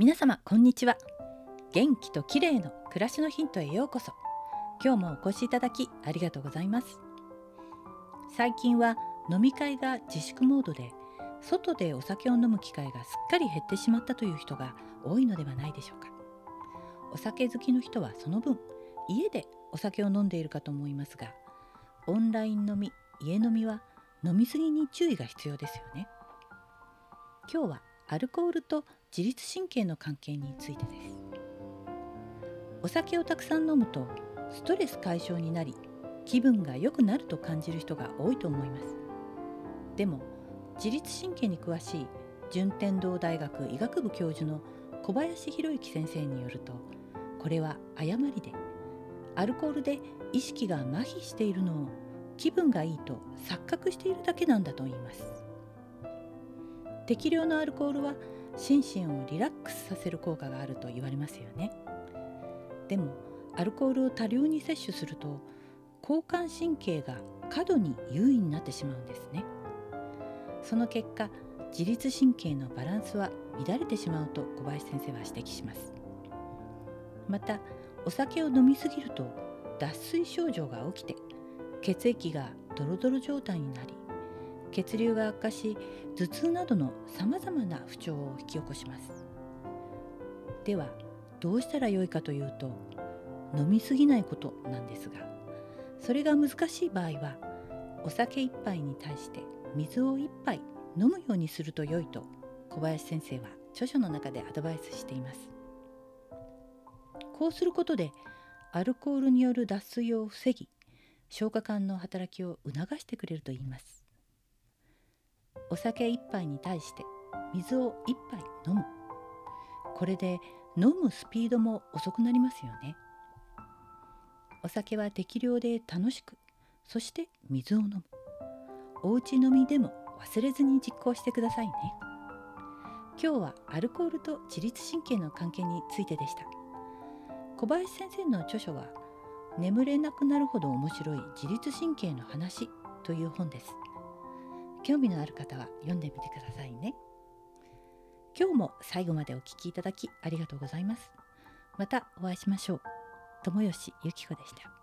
皆様こんにちは。元気と綺麗の暮らしのヒントへようこそ。今日もお越しいただきありがとうございます。最近は飲み会が自粛モードで外でお酒を飲む機会がすっかり減ってしまったという人が多いのではないでしょうか。お酒好きの人はその分家でお酒を飲んでいるかと思いますがオンライン飲み家飲みは飲みすぎに注意が必要ですよね。今日はアルコールと自律神経の関係についてです。お酒をたくさん飲むとストレス解消になり気分が良くなると感じる人が多いと思います。でも自律神経に詳しい順天堂大学医学部教授の小林博之先生によるとこれは誤りでアルコールで意識が麻痺しているのを気分がいいと錯覚しているだけなんだと言います。適量のアルコールは心身をリラックスさせる効果があると言われますよね。でもアルコールを多量に摂取すると交感神経が過度に優位になってしまうんですね。その結果自律神経のバランスは乱れてしまうと小林先生は指摘します。またお酒を飲みすぎると脱水症状が起きて血液がドロドロ状態になり血流が悪化し頭痛などのさまざまな不調を引き起こします。ではどうしたらよいかというと飲みすぎないことなんですがそれが難しい場合はお酒1杯に対して水を1杯飲むようにすると良いと小林先生は著書の中でアドバイスしています。こうすることでアルコールによる脱水を防ぎ消化管の働きを促してくれるといいます。お酒1杯に対して水を1杯飲む。これで飲むスピードも遅くなりますよね。お酒は適量で楽しくそして水を飲む。おうち飲みでも忘れずに実行してくださいね。今日はアルコールと自律神経の関係についてでした。小林先生の著書は眠れなくなるほど面白い自律神経の話という本です。興味のある方は読んでみてくださいね。今日も最後までお聞きいただきありがとうございます。またお会いしましょう。友吉ゆき子でした。